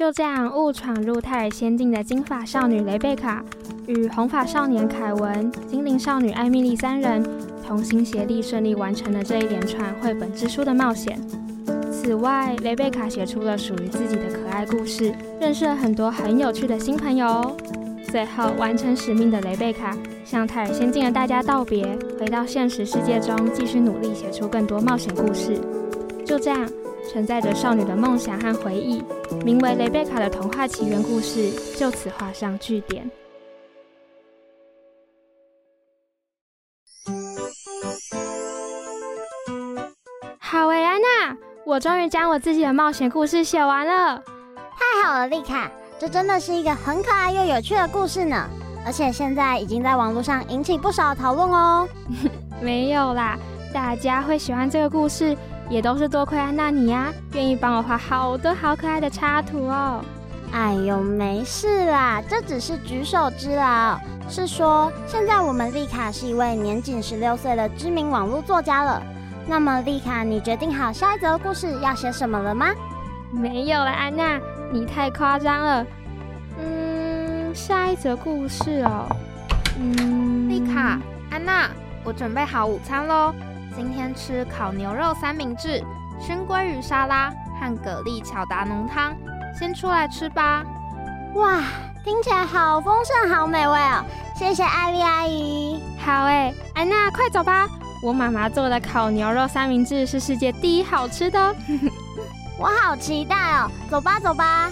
就这样，误闯入泰尔仙境的金发少女雷贝卡与红发少年凯文、精灵少女艾米丽三人同心协力，顺利完成了这一连串绘本之书的冒险。此外，雷贝卡写出了属于自己的可爱故事，认识了很多很有趣的新朋友。最后，完成使命的雷贝卡向泰尔仙境的大家道别，回到现实世界中，继续努力写出更多冒险故事。就这样。承载着少女的梦想和回忆，名为《雷贝卡的童话奇缘》故事就此画上句点。好诶，安娜，我终于将我自己的冒险故事写完了。太好了，丽卡，这真的是一个很可爱又有趣的故事呢，而且现在已经在网络上引起不少讨论哦。没有啦，大家会喜欢这个故事。也都是多亏安娜你呀，愿意帮我画好多好可爱的插图哦。哎呦，没事啦，这只是举手之劳。是说，现在我们丽卡是一位年仅十六岁的知名网络作家了。那么，丽卡，你决定好下一则故事要写什么了吗？没有了，安娜，你太夸张了。嗯，下一则故事哦。嗯，丽卡，安娜，我准备好午餐喽。今天吃烤牛肉三明治、熏鲑鱼沙拉和蛤蜊巧达浓汤，先出来吃吧。哇，听起来好丰盛，好美味哦！谢谢艾丽阿姨。好诶，安娜，快走吧。我妈妈做的烤牛肉三明治是世界第一好吃的。我好期待哦！走吧，走吧。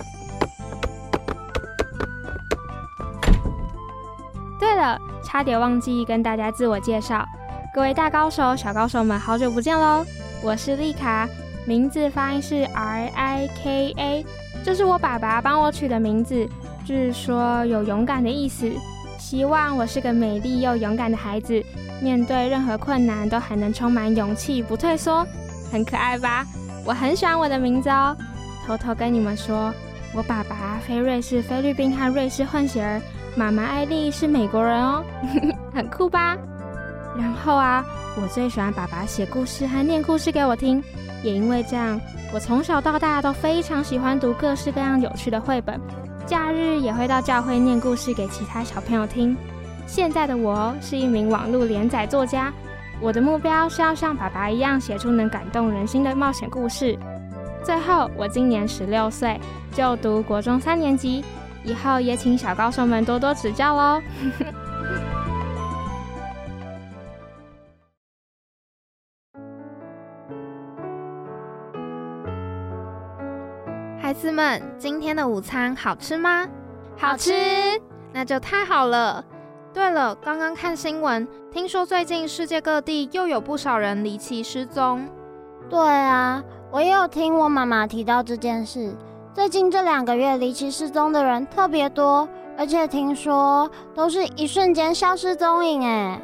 对了，差点忘记跟大家自我介绍。各位大高手、小高手们，好久不见喽！我是丽卡，名字发音是 R I K A，这是我爸爸帮我取的名字，据说有勇敢的意思。希望我是个美丽又勇敢的孩子，面对任何困难都还能充满勇气，不退缩，很可爱吧？我很喜欢我的名字哦。偷偷跟你们说，我爸爸菲瑞士菲律宾和瑞士混血儿，妈妈艾丽是美国人哦，很酷吧？然后啊，我最喜欢爸爸写故事和念故事给我听，也因为这样，我从小到大都非常喜欢读各式各样有趣的绘本，假日也会到教会念故事给其他小朋友听。现在的我是一名网络连载作家，我的目标是要像爸爸一样写出能感动人心的冒险故事。最后，我今年十六岁，就读国中三年级，以后也请小高手们多多指教喽。子们，今天的午餐好吃吗？好吃，那就太好了。对了，刚刚看新闻，听说最近世界各地又有不少人离奇失踪。对啊，我也有听我妈妈提到这件事。最近这两个月离奇失踪的人特别多，而且听说都是一瞬间消失踪影。哎，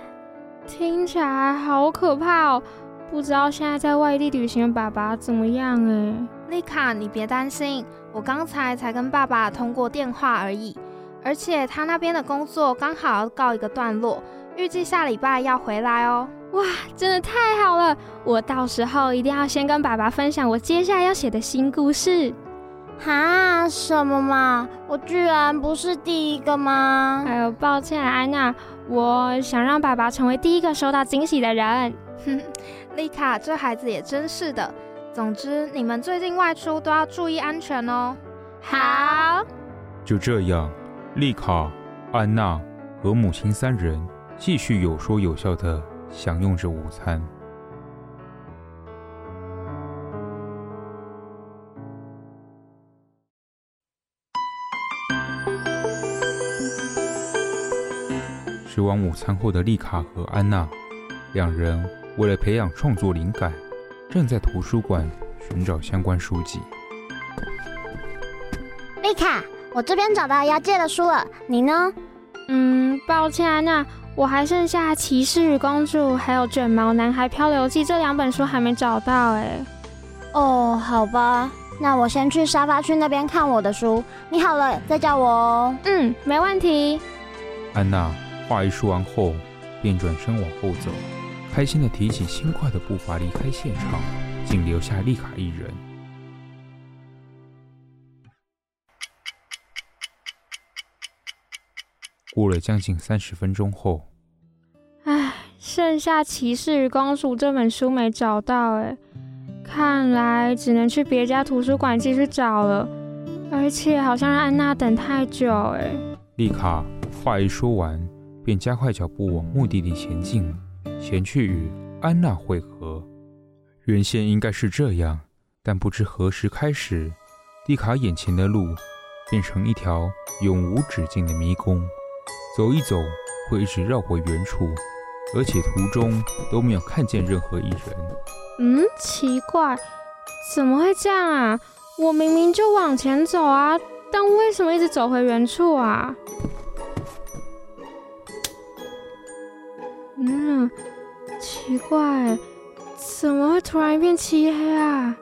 听起来好可怕哦！不知道现在在外地旅行的爸爸怎么样？哎。丽卡，你别担心，我刚才才跟爸爸通过电话而已，而且他那边的工作刚好要告一个段落，预计下礼拜要回来哦。哇，真的太好了！我到时候一定要先跟爸爸分享我接下来要写的新故事。哈？什么嘛？我居然不是第一个吗？哎呦，抱歉，安娜，我想让爸爸成为第一个收到惊喜的人。哼，丽卡，这孩子也真是的。总之，你们最近外出都要注意安全哦。好。就这样，丽卡、安娜和母亲三人继续有说有笑的享用着午餐。吃完午餐后的丽卡和安娜，两人为了培养创作灵感，正在图书馆寻找相关书籍。丽卡，我这边找到要借的书了，你呢？嗯，抱歉，安娜，我还剩下《骑士与公主》还有《卷毛男孩漂流记》这两本书还没找到。哎，哦，好吧，那我先去沙发区那边看我的书，你好了再叫我哦。嗯，没问题。安娜。话一说完后，便转身往后走，开心地提起轻快的步伐离开现场，仅留下丽卡一人。过了将近三十分钟后，唉，剩下《骑士与公主》这本书没找到，哎，看来只能去别家图书馆继续找了，而且好像让安娜等太久，哎。丽卡话一说完。便加快脚步往目的地前进，前去与安娜会合。原先应该是这样，但不知何时开始，丽卡眼前的路变成一条永无止境的迷宫，走一走会一直绕回原处，而且途中都没有看见任何一人。嗯，奇怪，怎么会这样啊？我明明就往前走啊，但为什么一直走回原处啊？嗯，奇怪，怎么会突然一片漆黑啊？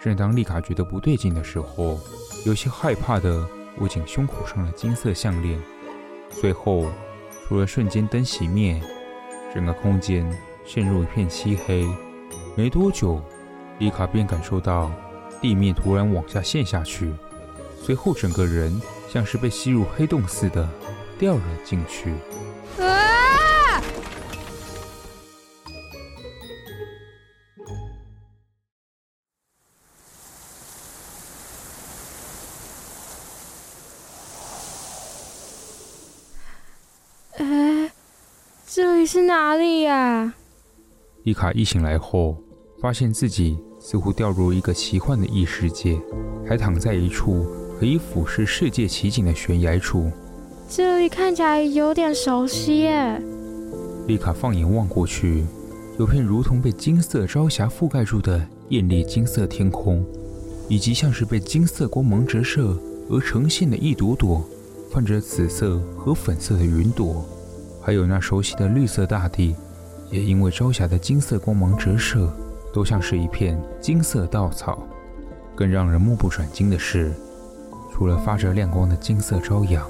正当丽卡觉得不对劲的时候，有些害怕的握紧胸口上的金色项链。随后，除了瞬间灯熄灭，整个空间陷入一片漆黑。没多久，丽卡便感受到地面突然往下陷下去，随后整个人像是被吸入黑洞似的掉了进去。是哪里呀？丽卡一醒来后，发现自己似乎掉入一个奇幻的异世界，还躺在一处可以俯视世界奇景的悬崖处。这里看起来有点熟悉耶。丽卡放眼望过去，有片如同被金色朝霞覆盖住的艳丽金色天空，以及像是被金色光芒折射而呈现的一朵朵泛着紫色和粉色的云朵。还有那熟悉的绿色大地，也因为朝霞的金色光芒折射，都像是一片金色稻草。更让人目不转睛的是，除了发着亮光的金色朝阳，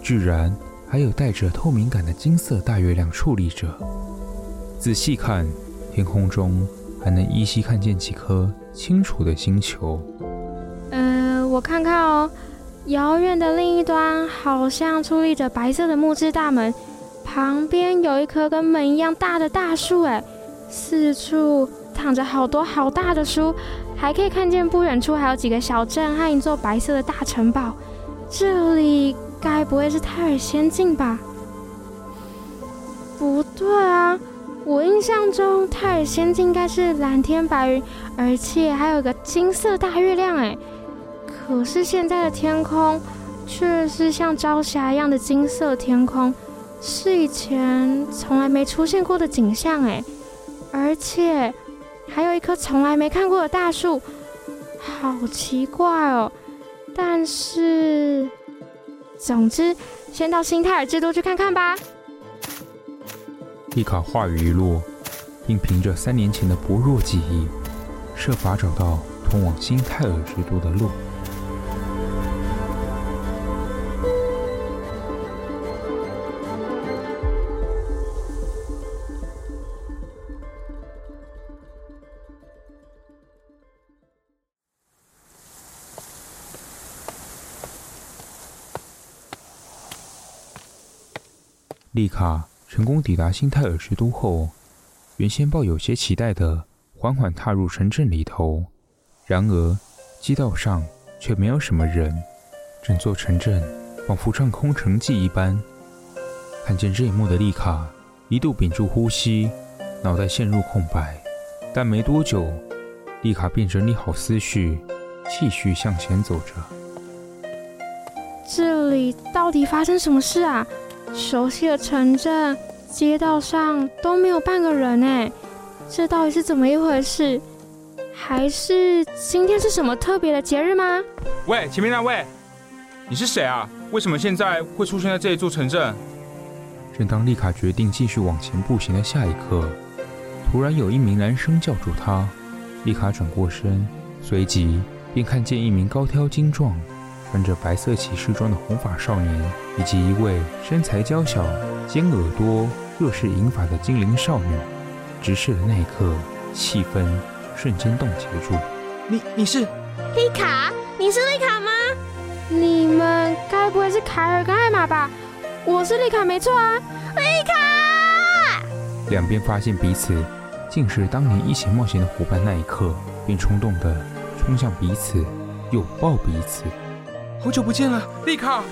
居然还有带着透明感的金色大月亮矗立着。仔细看，天空中还能依稀看见几颗清楚的星球。嗯、呃，我看看哦，遥远的另一端好像矗立着白色的木质大门。旁边有一棵跟门一样大的大树，哎，四处躺着好多好大的书，还可以看见不远处还有几个小镇和一座白色的大城堡。这里该不会是泰尔仙境吧？不对啊，我印象中泰尔仙境应该是蓝天白云，而且还有个金色大月亮，哎，可是现在的天空却是像朝霞一样的金色天空。是以前从来没出现过的景象哎，而且还有一棵从来没看过的大树，好奇怪哦。但是，总之，先到新泰尔之都去看看吧。丽卡话语一落，并凭着三年前的薄弱记忆，设法找到通往新泰尔之都的路。丽卡成功抵达新泰尔之都后，原先抱有些期待的，缓缓踏入城镇里头。然而，街道上却没有什么人，整座城镇仿佛唱空城计一般。看见这一幕的丽卡一度屏住呼吸，脑袋陷入空白。但没多久，丽卡便整理好思绪，继续向前走着。这里到底发生什么事啊？熟悉的城镇，街道上都没有半个人哎，这到底是怎么一回事？还是今天是什么特别的节日吗？喂，前面那位，你是谁啊？为什么现在会出现在这一座城镇？正当丽卡决定继续往前步行的下一刻，突然有一名男生叫住她。丽卡转过身，随即便看见一名高挑精壮，穿着白色骑士装的红发少年，以及一位身材娇小、尖耳朵、又是银发的精灵少女。直视的那一刻，气氛瞬间冻结住。你你是丽卡？你是丽卡吗？你们该不会是凯尔跟艾玛吧？我是丽卡，没错啊。丽卡！两边发现彼此竟是当年一起冒险的伙伴，那一刻便冲动的冲向彼此，拥抱彼此。好久不见了，丽卡！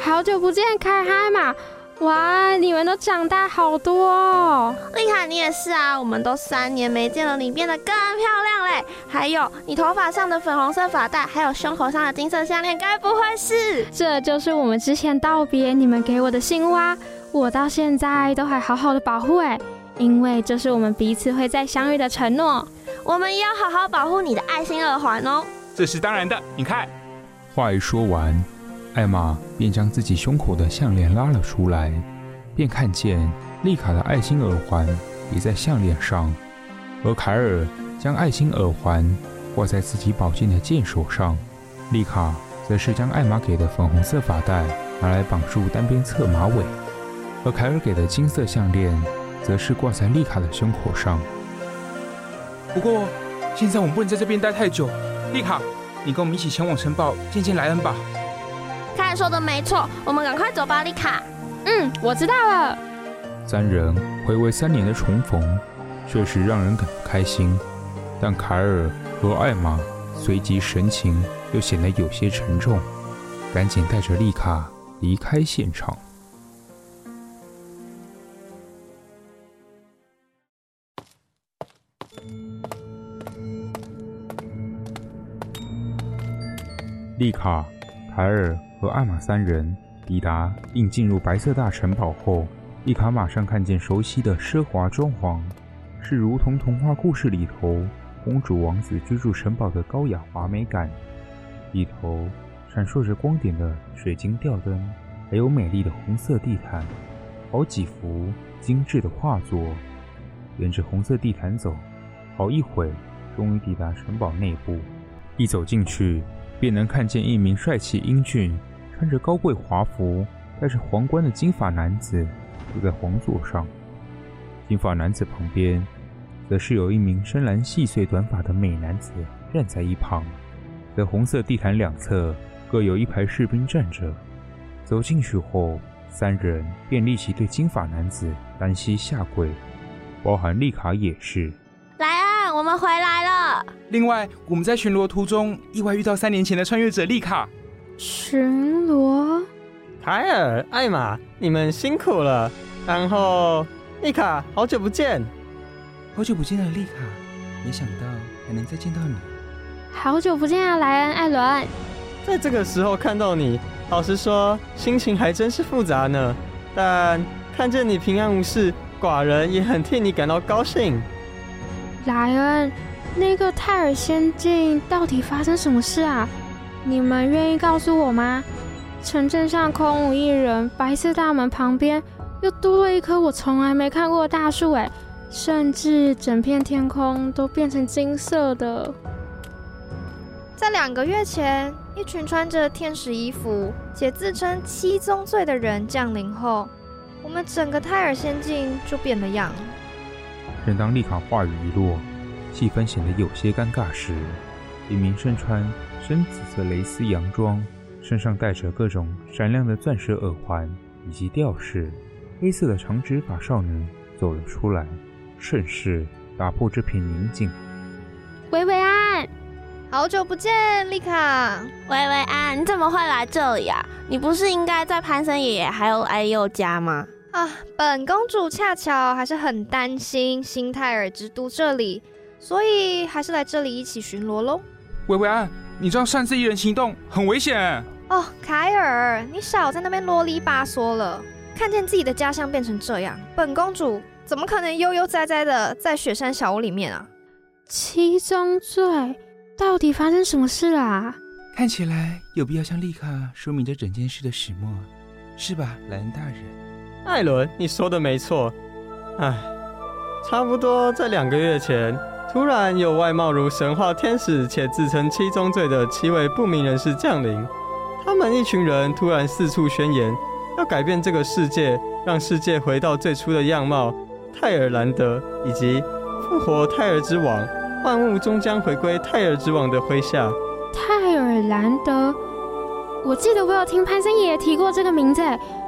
好久不见，凯尔和艾玛！哇，你们都长大好多哦！丽卡，你也是啊！我们都三年没见了，你变得更漂亮嘞！还有，你头发上的粉红色发带，还有胸口上的金色项链，该不会是……这就是我们之前道别你们给我的信物啊！我到现在都还好好的保护哎，因为这是我们彼此会再相遇的承诺。我们也要好好保护你的爱心耳环哦！这是当然的，你看。话一说完，艾玛便将自己胸口的项链拉了出来，便看见丽卡的爱心耳环也在项链上，而凯尔将爱心耳环挂在自己宝剑的剑手上，丽卡则是将艾玛给的粉红色发带拿来绑住单边侧马尾，而凯尔给的金色项链则是挂在丽卡的胸口上。不过，现在我们不能在这边待太久，丽卡。你跟我们一起前往城堡见见莱恩吧。凯尔说的没错，我们赶快走吧，丽卡。嗯，我知道了。三人回味三年的重逢，确实让人感到开心。但凯尔和艾玛随即神情又显得有些沉重，赶紧带着丽卡离开现场。丽卡、凯尔和艾玛三人抵达并进入白色大城堡后，丽卡马上看见熟悉的奢华装潢，是如同童话故事里头公主王子居住城堡的高雅华美感。里头闪烁着光点的水晶吊灯，还有美丽的红色地毯，好几幅精致的画作。沿着红色地毯走，好一会，终于抵达城堡内部。一走进去，便能看见一名帅气英俊、穿着高贵华服、戴着皇冠的金发男子坐在皇座上。金发男子旁边，则是有一名深蓝细碎短发的美男子站在一旁。在红色地毯两侧，各有一排士兵站着。走进去后，三人便立即对金发男子单膝下跪，包含丽卡也是。来啊我们回来了。另外，我们在巡逻途中意外遇到三年前的穿越者丽卡。巡逻？凯尔、艾玛，你们辛苦了。然后，丽卡，好久不见。好久不见了，丽卡。没想到还能再见到你。好久不见啊，莱恩、艾伦。在这个时候看到你，老实说，心情还真是复杂呢。但看见你平安无事，寡人也很替你感到高兴。莱恩，那个泰尔仙境到底发生什么事啊？你们愿意告诉我吗？城镇上空无一人，白色大门旁边又多了一棵我从来没看过的大树，哎，甚至整片天空都变成金色的。在两个月前，一群穿着天使衣服且自称七宗罪的人降临后，我们整个泰尔仙境就变了样。正当丽卡话语一落，气氛显得有些尴尬时，一名身穿深紫色蕾丝洋装、身上戴着各种闪亮的钻石耳环以及吊饰、黑色的长直发少女走了出来，顺势打破这片宁静。薇薇安，好久不见，丽卡。薇薇安，你怎么会来这里啊？你不是应该在潘森爷爷还有艾佑家吗？啊，本公主恰巧还是很担心新泰尔之都这里，所以还是来这里一起巡逻喽。薇薇安，你这样擅自一人行动很危险。哦，凯尔，你少在那边啰里吧嗦了。看见自己的家乡变成这样，本公主怎么可能悠悠哉哉的在雪山小屋里面啊？七宗罪，到底发生什么事啊？看起来有必要向丽卡说明这整件事的始末，是吧，莱恩大人？艾伦，你说的没错。唉，差不多在两个月前，突然有外貌如神话天使且自称七宗罪的七位不明人士降临。他们一群人突然四处宣言，要改变这个世界，让世界回到最初的样貌。泰尔兰德以及复活泰尔之王，万物终将回归泰尔之王的麾下。泰尔兰德，我记得我有听潘森爷爷提过这个名字，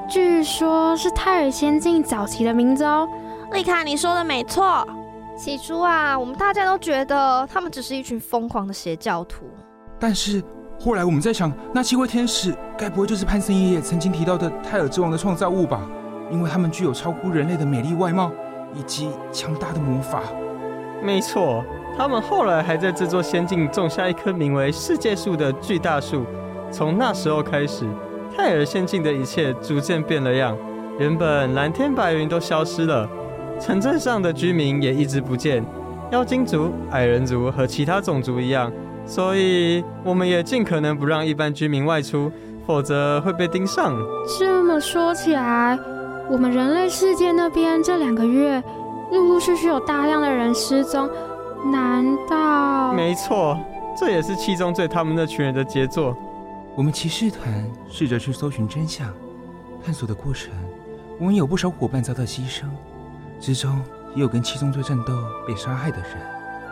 据说是泰尔仙境早期的名字哦。丽卡，你说的没错。起初啊，我们大家都觉得他们只是一群疯狂的邪教徒，但是。后来我们在想，那七位天使该不会就是潘森爷爷曾经提到的泰尔之王的创造物吧？因为他们具有超乎人类的美丽外貌以及强大的魔法。没错，他们后来还在这座仙境种下一棵名为世界树的巨大树。从那时候开始，泰尔仙境的一切逐渐变了样。原本蓝天白云都消失了，城镇上的居民也一直不见。妖精族、矮人族和其他种族一样。所以，我们也尽可能不让一般居民外出，否则会被盯上。这么说起来，我们人类世界那边这两个月，陆陆续续有大量的人失踪，难道？没错，这也是七宗罪他们那群人的杰作。我们骑士团试着去搜寻真相，探索的过程，我们有不少伙伴遭到牺牲，之中也有跟七宗罪战斗被杀害的人。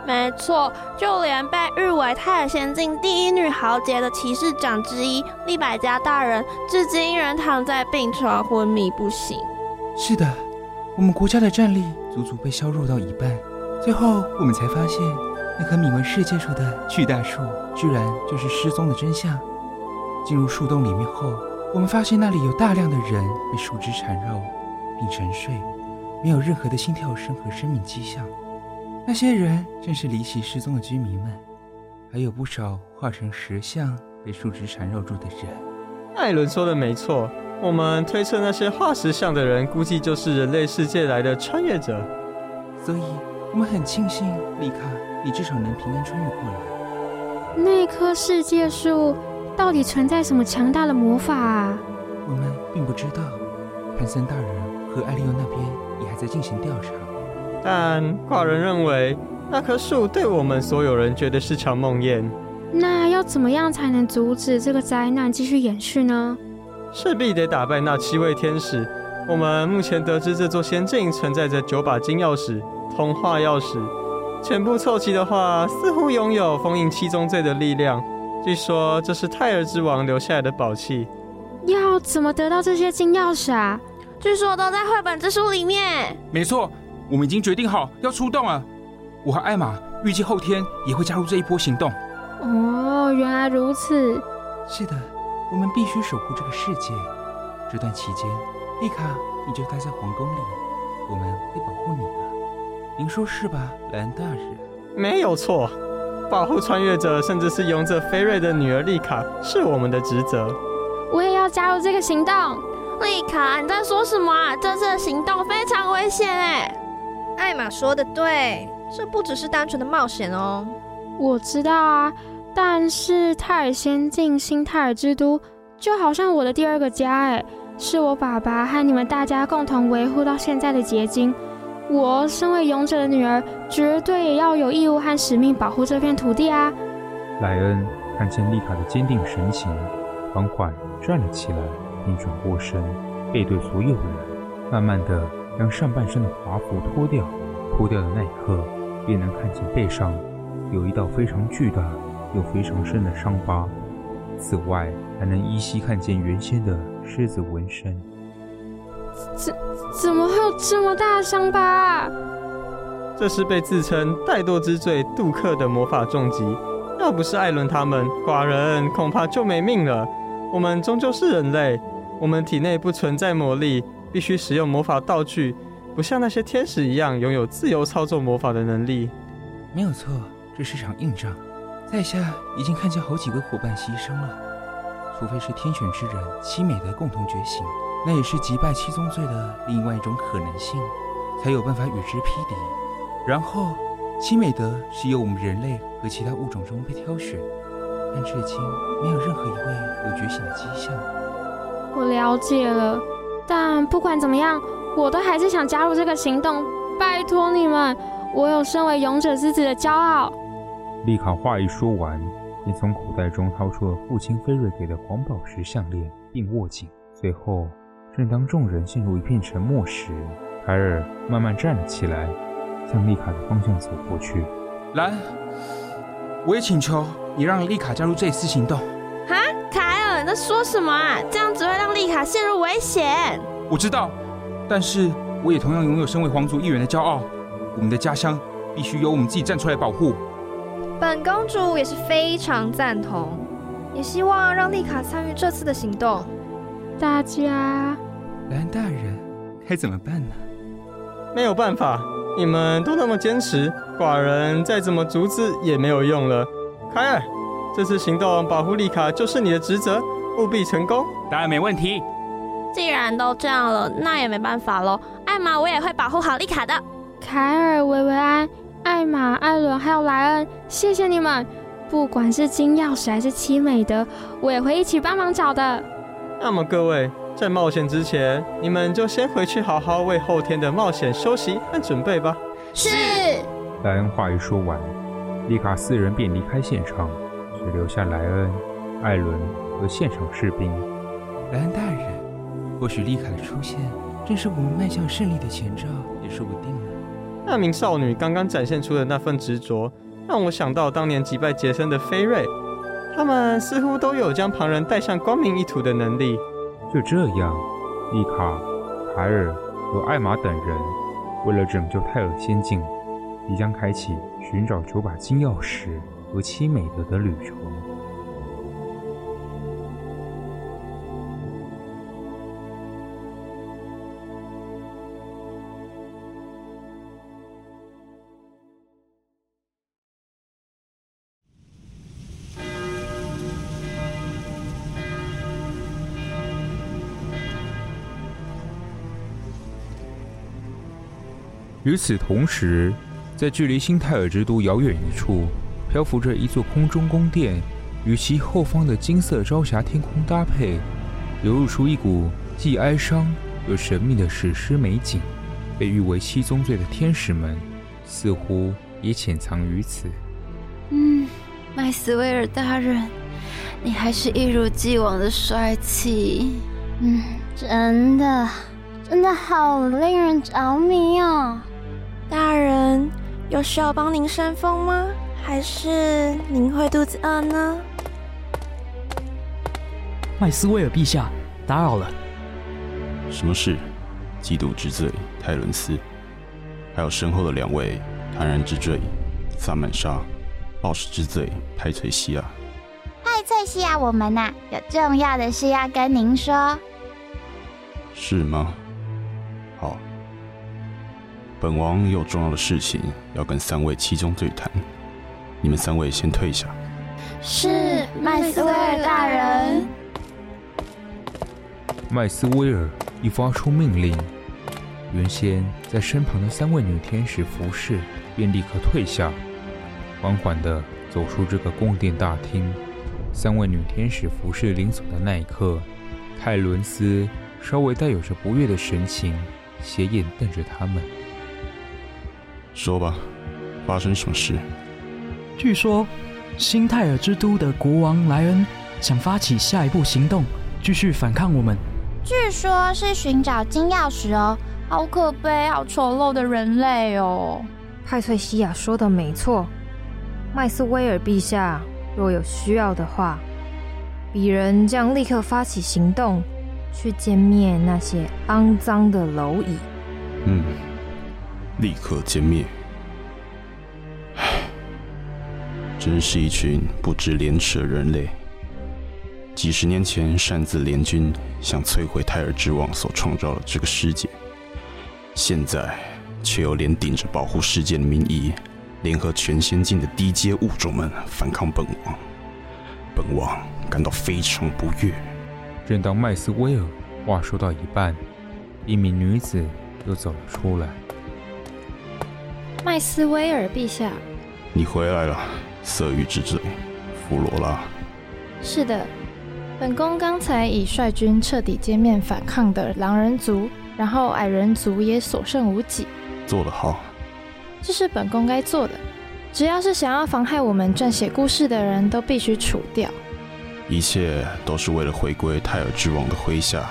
没错，就连被誉为泰尔仙境第一女豪杰的骑士长之一利百加大人，至今仍躺在病床昏迷不醒。是的，我们国家的战力足足被削弱到一半。最后，我们才发现，那棵名为世界树的巨大树，居然就是失踪的真相。进入树洞里面后，我们发现那里有大量的人被树枝缠绕并沉睡，没有任何的心跳声和生命迹象。那些人正是离奇失踪的居民们，还有不少化成石像被树枝缠绕住的人。艾伦说的没错，我们推测那些化石像的人，估计就是人类世界来的穿越者。所以，我们很庆幸，丽卡，你至少能平安穿越过来。那棵世界树到底存在什么强大的魔法啊？我们并不知道。潘森大人和艾利欧那边也还在进行调查。但寡人认为，那棵树对我们所有人绝对是场梦魇。那要怎么样才能阻止这个灾难继续延续呢？势必得打败那七位天使。我们目前得知，这座仙境存在着九把金钥匙、童话钥匙，全部凑齐的话，似乎拥有封印七宗罪的力量。据说这是泰尔之王留下来的宝器。要怎么得到这些金钥匙啊？据说都在绘本之书里面。没错。我们已经决定好要出动了，我和艾玛预计后天也会加入这一波行动。哦，原来如此。是的，我们必须守护这个世界。这段期间，丽卡，你就待在皇宫里，我们会保护你的。您说是吧，莱恩大人？没有错，保护穿越者，甚至是勇者菲瑞的女儿丽卡，是我们的职责。我也要加入这个行动。丽卡，你在说什么啊？这次的行动非常危险哎。艾玛说的对，这不只是单纯的冒险哦。我知道啊，但是泰尔仙境新泰尔之都就好像我的第二个家，哎，是我爸爸和你们大家共同维护到现在的结晶。我身为勇者的女儿，绝对也要有义务和使命保护这片土地啊。莱恩看见丽卡的坚定神情，缓缓站了起来，并转过身，背对所有人，慢慢的。将上半身的华服脱掉，脱掉的那一刻，便能看见背上有一道非常巨大又非常深的伤疤。此外，还能依稀看见原先的狮子纹身。怎怎么会有这么大的伤疤啊？这是被自称怠惰之罪杜克的魔法重击。要不是艾伦他们，寡人恐怕就没命了。我们终究是人类，我们体内不存在魔力，必须使用魔法道具，不像那些天使一样拥有自由操作魔法的能力。没有错，这是场硬仗，在下已经看见好几位伙伴牺牲了。除非是天选之人七美德共同觉醒，那也是击败七宗罪的另外一种可能性，才有办法与之匹敌。然后，七美德是由我们人类和其他物种中被挑选，但至今没有任何一位有觉醒的迹象。我了解了，但不管怎么样，我都还是想加入这个行动。拜托你们，我有身为勇者之子的骄傲。丽卡话一说完，便从口袋中掏出了父亲菲瑞给的黄宝石项链，并握紧。随后，正当众人陷入一片沉默时，凯尔慢慢站了起来。向丽卡的方向走过去。兰，我也请求你让丽卡加入这次行动。在说什么啊？这样只会让丽卡陷入危险。我知道，但是我也同样拥有身为皇族一员的骄傲。我们的家乡必须由我们自己站出来保护。本公主也是非常赞同，也希望让丽卡参与这次的行动。大家，兰大人，该怎么办呢？没有办法。你们都那么坚持，寡人再怎么阻止也没有用了。凯尔，这次行动保护丽卡就是你的职责，务必成功。当然没问题。既然都这样了，那也没办法喽。艾玛，我也会保护好丽卡的。凯尔、维维安、艾玛、艾伦还有莱恩，谢谢你们。不管是金钥匙还是七美德，我也会一起帮忙找的。那么各位。在冒险之前，你们就先回去好好为后天的冒险休息和准备吧。是。莱恩话一说完，丽卡四人便离开现场，只留下莱恩、艾伦和现场士兵。莱恩大人，或许丽卡的出现正是我们迈向胜利的前兆，也说不定呢。那名少女刚刚展现出的那份执着，让我想到当年击败杰森的菲瑞。他们似乎都有将旁人带向光明一途的能力。就这样，丽卡、凯尔和艾玛等人为了拯救泰尔仙境，即将开启寻找九把金钥匙和七美德的旅程。与此同时，在距离新泰尔之都遥远一处，漂浮着一座空中宫殿，与其后方的金色朝霞天空搭配，流露出一股既哀伤又神秘的史诗美景。被誉为七宗罪的天使们，似乎也潜藏于此。嗯，麦斯威尔大人，你还是一如既往的帅气。嗯，真的，真的好令人着迷哦。大人，有需要帮您扇风吗？还是您会肚子饿呢？麦斯威尔陛下，打扰了。什么事？嫉妒之罪，泰伦斯，还有身后的两位坦然之罪，萨曼莎，暴食之罪，派翠西亚。派翠西亚，我们呐、啊，有重要的事要跟您说。是吗？好。本王有重要的事情要跟三位七宗罪谈，你们三位先退下。是麦斯威尔大人。麦斯威尔一发出命令，原先在身旁的三位女天使服侍便立刻退下，缓缓地走出这个宫殿大厅。三位女天使服侍临走的那一刻，泰伦斯稍微带有着不悦的神情，斜眼瞪着他们。说吧，发生什么事？据说，新泰尔之都的国王莱恩想发起下一步行动，继续反抗我们。据说是寻找金钥匙哦，好可悲，好丑陋的人类哦。派翠西亚说的没错，麦斯威尔陛下若有需要的话，鄙人将立刻发起行动，去歼灭那些肮脏的蝼蚁。嗯，立刻歼灭。唉，真是一群不知廉耻的人类。几十年前擅自联军，想摧毁泰尔之王所创造的这个世界，现在却又连顶着保护世界的名义，联合全仙境的低阶物种们反抗本王。本王感到非常不悦。正当麦斯威尔话说到一半，一名女子又走了出来。麦斯威尔陛下，你回来了，色欲之罪，弗罗拉。是的。本宫刚才已率军彻底歼灭反抗的狼人族，然后矮人族也所剩无几。做得好，这是本宫该做的。只要是想要妨害我们撰写故事的人，都必须除掉。一切都是为了回归泰尔之王的麾下，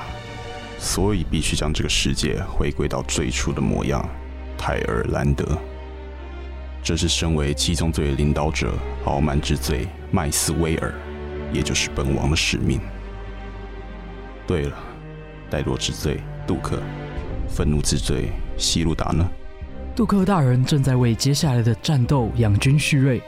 所以必须将这个世界回归到最初的模样——泰尔兰德。这是身为七宗罪领导者傲慢之罪麦斯威尔。也就是本王的使命。对了，怠惰之罪杜克，愤怒之罪希路达呢？杜克大人正在为接下来的战斗养精蓄锐。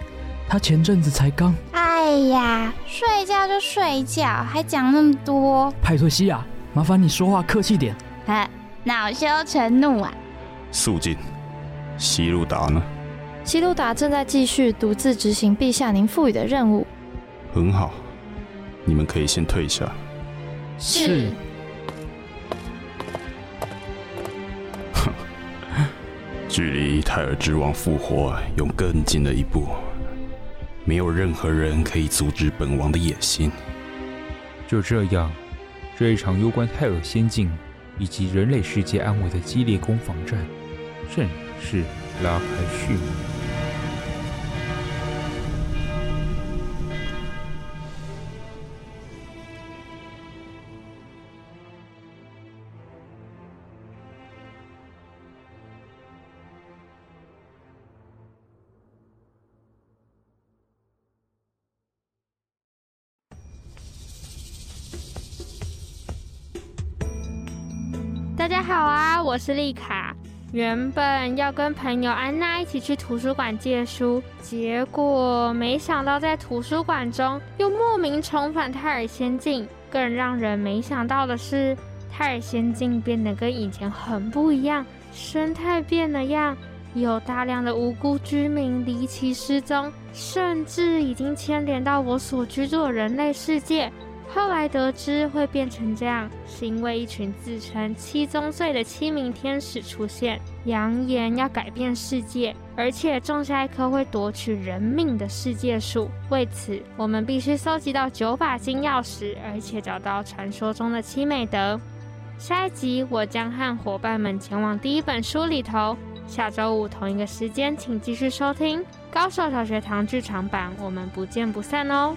他前阵子才刚……哎呀，睡觉就睡觉，还讲那么多。派托西亚，麻烦你说话客气点。哎，恼羞成怒啊！肃静。希路达呢？希路达正在继续独自执行陛下您赋予的任务。很好。你们可以先退下。是。哼，距离泰尔之王复活又更近了一步，没有任何人可以阻止本王的野心。就这样，这一场攸关泰尔仙境以及人类世界安危的激烈攻防战，正式拉开序幕。我是丽卡。原本要跟朋友安娜一起去图书馆借书，结果没想到在图书馆中又莫名重返泰尔仙境。更让人没想到的是，泰尔仙境变得跟以前很不一样，生态变了样，有大量的无辜居民离奇失踪，甚至已经牵连到我所居住的人类世界。后来得知会变成这样，是因为一群自称七宗罪的七名天使出现，扬言要改变世界，而且种下一棵会夺取人命的世界树。为此，我们必须搜集到九把金钥匙，而且找到传说中的七美德。下一集我将和伙伴们前往第一本书里头。下周五同一个时间，请继续收听《高手小学堂剧场版》，我们不见不散哦。